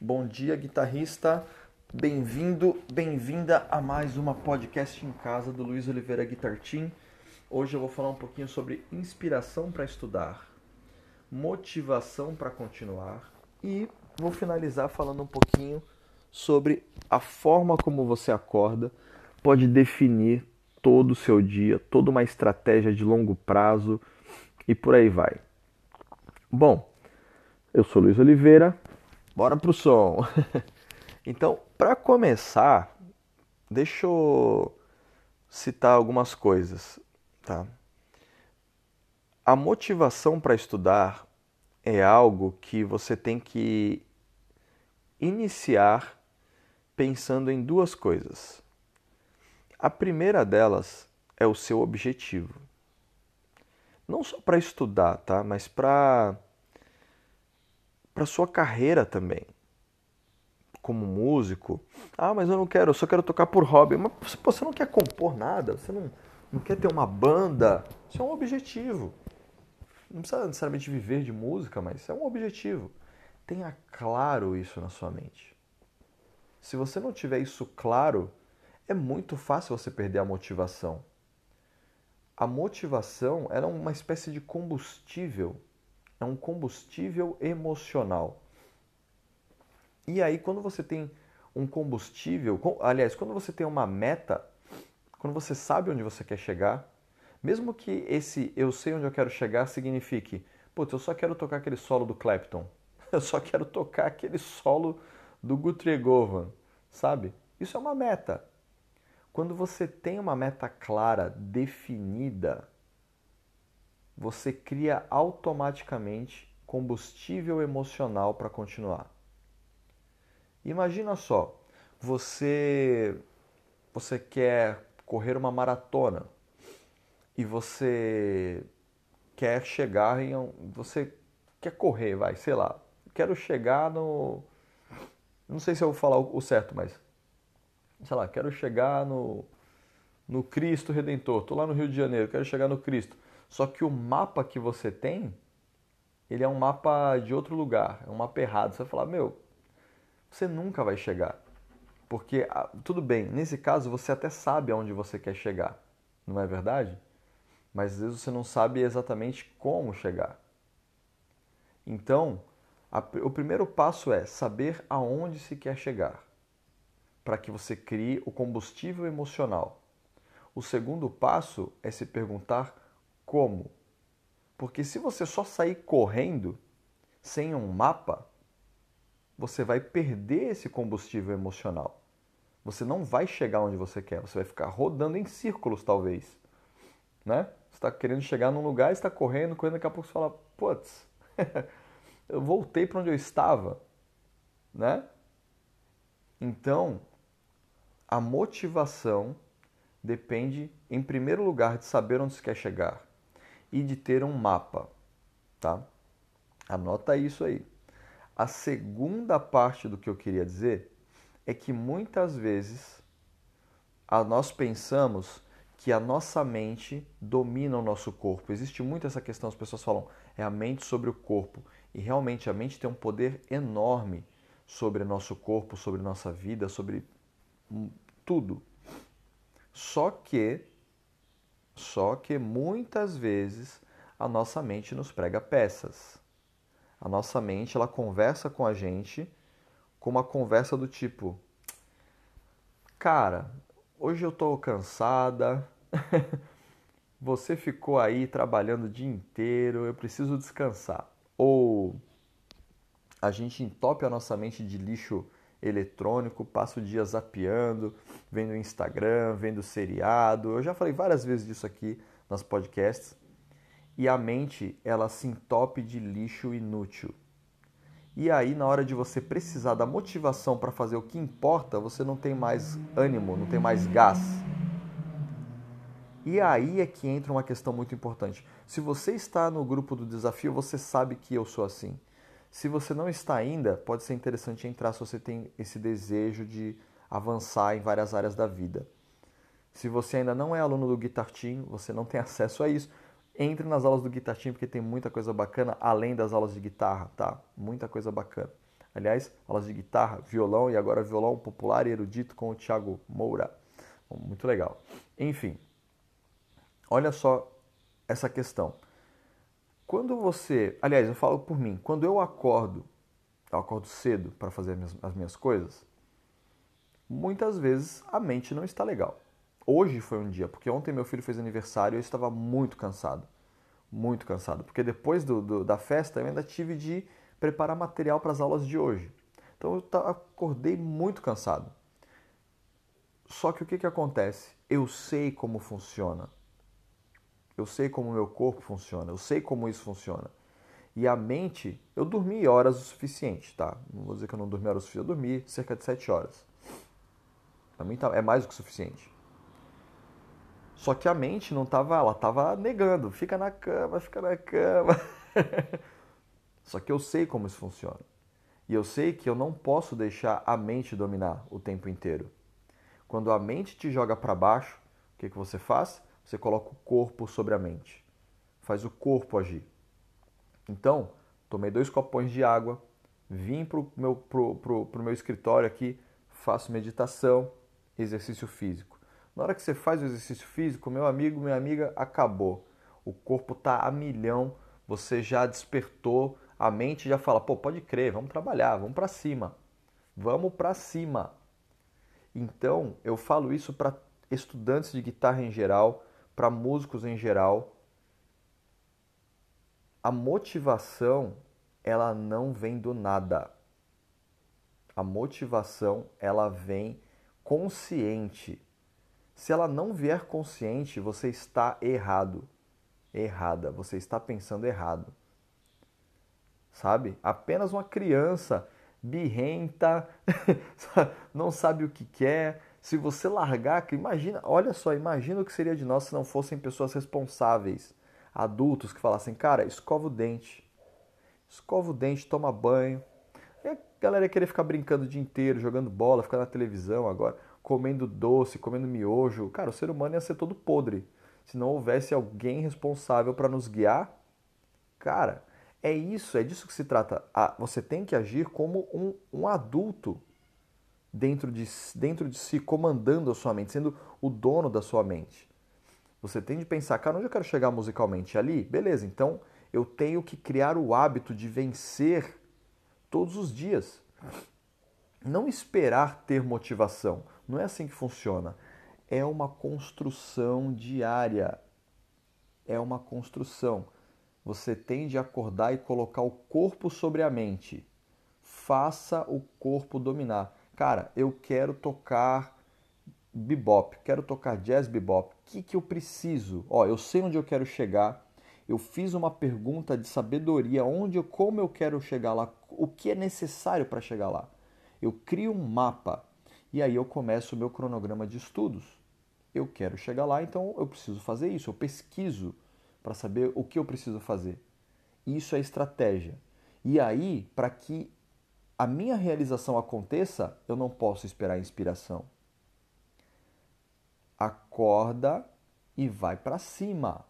Bom dia, guitarrista. Bem-vindo, bem-vinda a mais uma podcast em casa do Luiz Oliveira Guitar Team. Hoje eu vou falar um pouquinho sobre inspiração para estudar, motivação para continuar e vou finalizar falando um pouquinho sobre a forma como você acorda pode definir todo o seu dia, toda uma estratégia de longo prazo e por aí vai. Bom, eu sou Luiz Oliveira, bora pro som. então, para começar, deixa eu citar algumas coisas, tá? A motivação para estudar é algo que você tem que iniciar pensando em duas coisas. A primeira delas é o seu objetivo. Não só para estudar, tá? Mas para para sua carreira também. Como músico. Ah, mas eu não quero, eu só quero tocar por hobby. Mas você não quer compor nada, você não, não quer ter uma banda. Isso é um objetivo. Não precisa necessariamente viver de música, mas é um objetivo. Tenha claro isso na sua mente. Se você não tiver isso claro, é muito fácil você perder a motivação. A motivação é uma espécie de combustível é um combustível emocional. E aí, quando você tem um combustível, aliás, quando você tem uma meta, quando você sabe onde você quer chegar, mesmo que esse eu sei onde eu quero chegar signifique, putz, eu só quero tocar aquele solo do Clapton, eu só quero tocar aquele solo do Guthrie Govan, sabe? Isso é uma meta. Quando você tem uma meta clara, definida, você cria automaticamente combustível emocional para continuar. Imagina só, você você quer correr uma maratona e você quer chegar em você quer correr, vai, sei lá, quero chegar no não sei se eu vou falar o certo, mas sei lá, quero chegar no no Cristo Redentor. Tô lá no Rio de Janeiro, quero chegar no Cristo. Só que o mapa que você tem, ele é um mapa de outro lugar, é um mapa errado. Você vai falar, meu, você nunca vai chegar. Porque, ah, tudo bem, nesse caso você até sabe aonde você quer chegar, não é verdade? Mas às vezes você não sabe exatamente como chegar. Então, a, o primeiro passo é saber aonde se quer chegar, para que você crie o combustível emocional. O segundo passo é se perguntar como? Porque se você só sair correndo sem um mapa, você vai perder esse combustível emocional. Você não vai chegar onde você quer, você vai ficar rodando em círculos, talvez. Né? Você está querendo chegar num lugar, está correndo, correndo, daqui a pouco você fala, putz, eu voltei para onde eu estava. Né? Então, a motivação depende, em primeiro lugar, de saber onde você quer chegar e de ter um mapa, tá? Anota isso aí. A segunda parte do que eu queria dizer é que muitas vezes nós pensamos que a nossa mente domina o nosso corpo. Existe muito essa questão, as pessoas falam, é a mente sobre o corpo. E realmente a mente tem um poder enorme sobre nosso corpo, sobre nossa vida, sobre tudo. Só que só que muitas vezes a nossa mente nos prega peças. A nossa mente ela conversa com a gente com uma conversa do tipo: Cara, hoje eu tô cansada. Você ficou aí trabalhando o dia inteiro, eu preciso descansar. Ou a gente entope a nossa mente de lixo eletrônico, passo o dia zapeando, vendo Instagram, vendo seriado. Eu já falei várias vezes disso aqui nas podcasts. E a mente, ela se entope de lixo inútil. E aí, na hora de você precisar da motivação para fazer o que importa, você não tem mais ânimo, não tem mais gás. E aí é que entra uma questão muito importante. Se você está no grupo do desafio, você sabe que eu sou assim. Se você não está ainda, pode ser interessante entrar se você tem esse desejo de avançar em várias áreas da vida. Se você ainda não é aluno do Guitar Team, você não tem acesso a isso, entre nas aulas do Guitar Team porque tem muita coisa bacana além das aulas de guitarra, tá? Muita coisa bacana. Aliás, aulas de guitarra, violão e agora violão popular e erudito com o Thiago Moura. Muito legal. Enfim, olha só essa questão. Quando você, aliás, eu falo por mim, quando eu acordo, eu acordo cedo para fazer as minhas, as minhas coisas, muitas vezes a mente não está legal. Hoje foi um dia, porque ontem meu filho fez aniversário e eu estava muito cansado. Muito cansado. Porque depois do, do, da festa eu ainda tive de preparar material para as aulas de hoje. Então eu acordei muito cansado. Só que o que, que acontece? Eu sei como funciona. Eu sei como o meu corpo funciona. Eu sei como isso funciona. E a mente, eu dormi horas o suficiente, tá? Não vou dizer que eu não dormi horas o suficiente, eu dormi cerca de 7 horas. Para mim tá, é mais do que suficiente. Só que a mente não tava, ela tava negando, fica na cama, fica na cama. Só que eu sei como isso funciona. E eu sei que eu não posso deixar a mente dominar o tempo inteiro. Quando a mente te joga para baixo, o que, que você faz? Você coloca o corpo sobre a mente. Faz o corpo agir. Então, tomei dois copões de água, vim para o meu, pro, pro, pro meu escritório aqui, faço meditação, exercício físico. Na hora que você faz o exercício físico, meu amigo, minha amiga, acabou. O corpo está a milhão, você já despertou, a mente já fala, pô, pode crer, vamos trabalhar, vamos para cima. Vamos para cima. Então, eu falo isso para estudantes de guitarra em geral, para músicos em geral. A motivação, ela não vem do nada. A motivação, ela vem consciente. Se ela não vier consciente, você está errado. Errada, você está pensando errado. Sabe? Apenas uma criança birrenta, não sabe o que quer. Se você largar, imagina, olha só, imagina o que seria de nós se não fossem pessoas responsáveis, adultos que falassem, cara, escova o dente, escova o dente, toma banho. E a galera ia querer ficar brincando o dia inteiro, jogando bola, ficar na televisão agora, comendo doce, comendo miojo. Cara, o ser humano ia ser todo podre. Se não houvesse alguém responsável para nos guiar, cara, é isso, é disso que se trata. Você tem que agir como um, um adulto dentro de, dentro de si, comandando a sua mente, sendo o dono da sua mente. Você tem de pensar, cara, onde eu quero chegar musicalmente? Ali? Beleza, então eu tenho que criar o hábito de vencer todos os dias. Não esperar ter motivação. Não é assim que funciona. É uma construção diária. É uma construção você tem de acordar e colocar o corpo sobre a mente. Faça o corpo dominar. Cara, eu quero tocar bebop, quero tocar jazz bebop. O que, que eu preciso? Ó, eu sei onde eu quero chegar. Eu fiz uma pergunta de sabedoria, onde, como eu quero chegar lá, o que é necessário para chegar lá. Eu crio um mapa e aí eu começo o meu cronograma de estudos. Eu quero chegar lá, então eu preciso fazer isso. Eu pesquiso para saber o que eu preciso fazer. Isso é estratégia. E aí, para que a minha realização aconteça, eu não posso esperar inspiração. Acorda e vai para cima.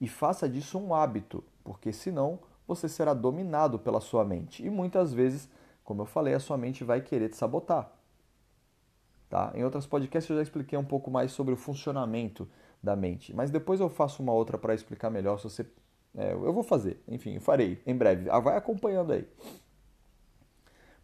E faça disso um hábito, porque senão você será dominado pela sua mente. E muitas vezes, como eu falei, a sua mente vai querer te sabotar. Tá? Em outros podcasts eu já expliquei um pouco mais sobre o funcionamento da mente. Mas depois eu faço uma outra para explicar melhor se você. É, eu vou fazer, enfim, farei em breve. Ah, vai acompanhando aí.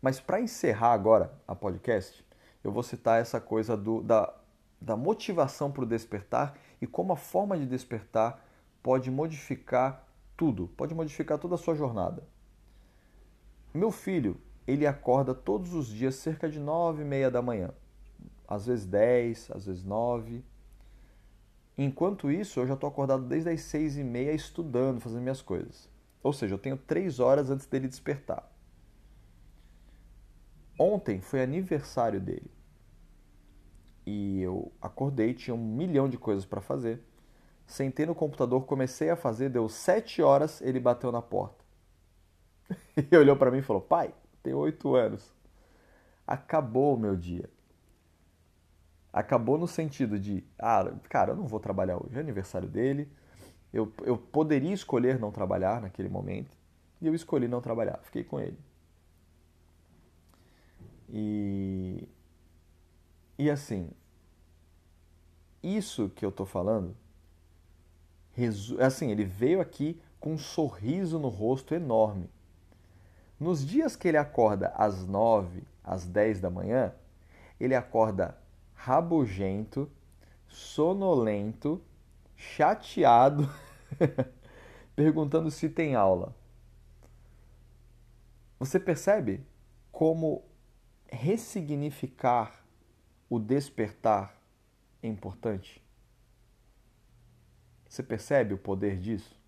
Mas para encerrar agora a podcast, eu vou citar essa coisa do, da, da motivação para o despertar e como a forma de despertar pode modificar tudo, pode modificar toda a sua jornada. Meu filho, ele acorda todos os dias cerca de nove e meia da manhã, às vezes dez, às vezes nove. Enquanto isso, eu já estou acordado desde as seis e meia estudando, fazendo minhas coisas. Ou seja, eu tenho três horas antes dele despertar. Ontem foi aniversário dele. E eu acordei, tinha um milhão de coisas para fazer. Sentei no computador, comecei a fazer, deu sete horas, ele bateu na porta. E olhou para mim e falou: Pai, tenho oito anos. Acabou o meu dia acabou no sentido de, ah, cara, eu não vou trabalhar hoje, é aniversário dele, eu, eu poderia escolher não trabalhar naquele momento, e eu escolhi não trabalhar, fiquei com ele. E, e assim, isso que eu tô falando, assim, ele veio aqui com um sorriso no rosto enorme. Nos dias que ele acorda às 9, às 10 da manhã, ele acorda rabugento, sonolento, chateado, perguntando se tem aula. Você percebe como ressignificar o despertar é importante? Você percebe o poder disso?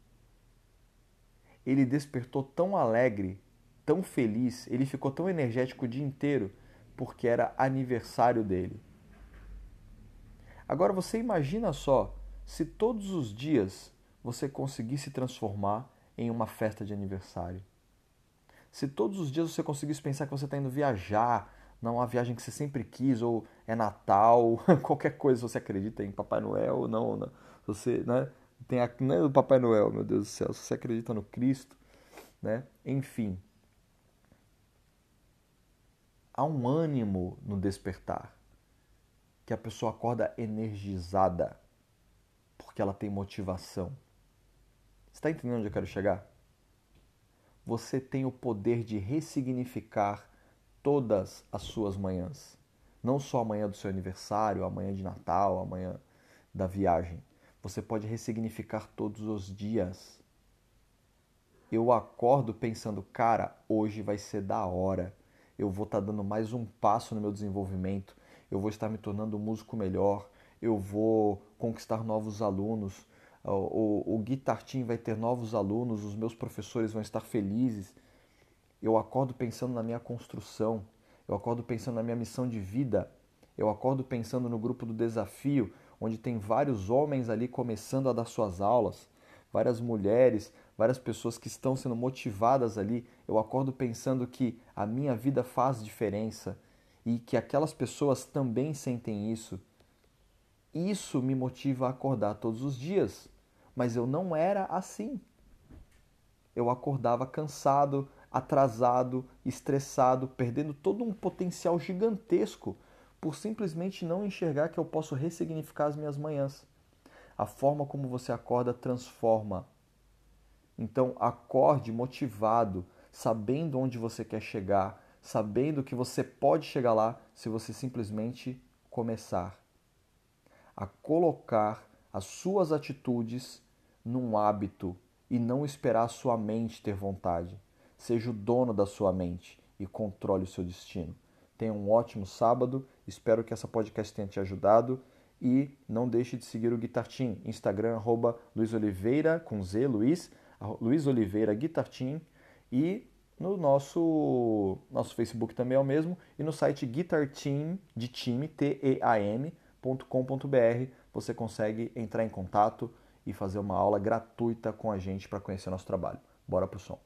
Ele despertou tão alegre, tão feliz, ele ficou tão energético o dia inteiro porque era aniversário dele. Agora você imagina só se todos os dias você conseguisse transformar em uma festa de aniversário. Se todos os dias você conseguisse pensar que você está indo viajar, não uma viagem que você sempre quis, ou é Natal, qualquer coisa, você acredita em Papai Noel ou não, não. Você, né? Tem a, não é o Papai Noel, meu Deus do céu, se você acredita no Cristo, né? Enfim. Há um ânimo no despertar, que a pessoa acorda energizada, porque ela tem motivação. Você está entendendo onde eu quero chegar? Você tem o poder de ressignificar todas as suas manhãs. Não só a manhã do seu aniversário, a manhã de Natal, a manhã da viagem. Você pode ressignificar todos os dias. Eu acordo pensando, cara, hoje vai ser da hora. Eu vou estar tá dando mais um passo no meu desenvolvimento. Eu vou estar me tornando um músico melhor. Eu vou conquistar novos alunos. O, o, Guitar Team vai ter novos alunos. Os meus professores vão estar felizes eu acordo pensando na minha construção, eu acordo pensando na minha missão de vida, eu acordo pensando no grupo do desafio, onde tem vários homens ali começando a dar suas aulas, várias mulheres, várias pessoas que estão sendo motivadas ali. Eu acordo pensando que a minha vida faz diferença e que aquelas pessoas também sentem isso. Isso me motiva a acordar todos os dias, mas eu não era assim. Eu acordava cansado, atrasado, estressado, perdendo todo um potencial gigantesco por simplesmente não enxergar que eu posso ressignificar as minhas manhãs. A forma como você acorda transforma. Então, acorde motivado, sabendo onde você quer chegar, sabendo que você pode chegar lá se você simplesmente começar a colocar as suas atitudes num hábito e não esperar a sua mente ter vontade. Seja o dono da sua mente e controle o seu destino. Tenha um ótimo sábado. Espero que essa podcast tenha te ajudado. E não deixe de seguir o Guitar Team. Instagram, arroba Luiz Oliveira, com Z, Luiz, Luiz Oliveira Guitar Team. E no nosso, nosso Facebook também é o mesmo. E no site Guitar Team, de time, T-E-A-M.com.br, você consegue entrar em contato e fazer uma aula gratuita com a gente para conhecer nosso trabalho. Bora pro som.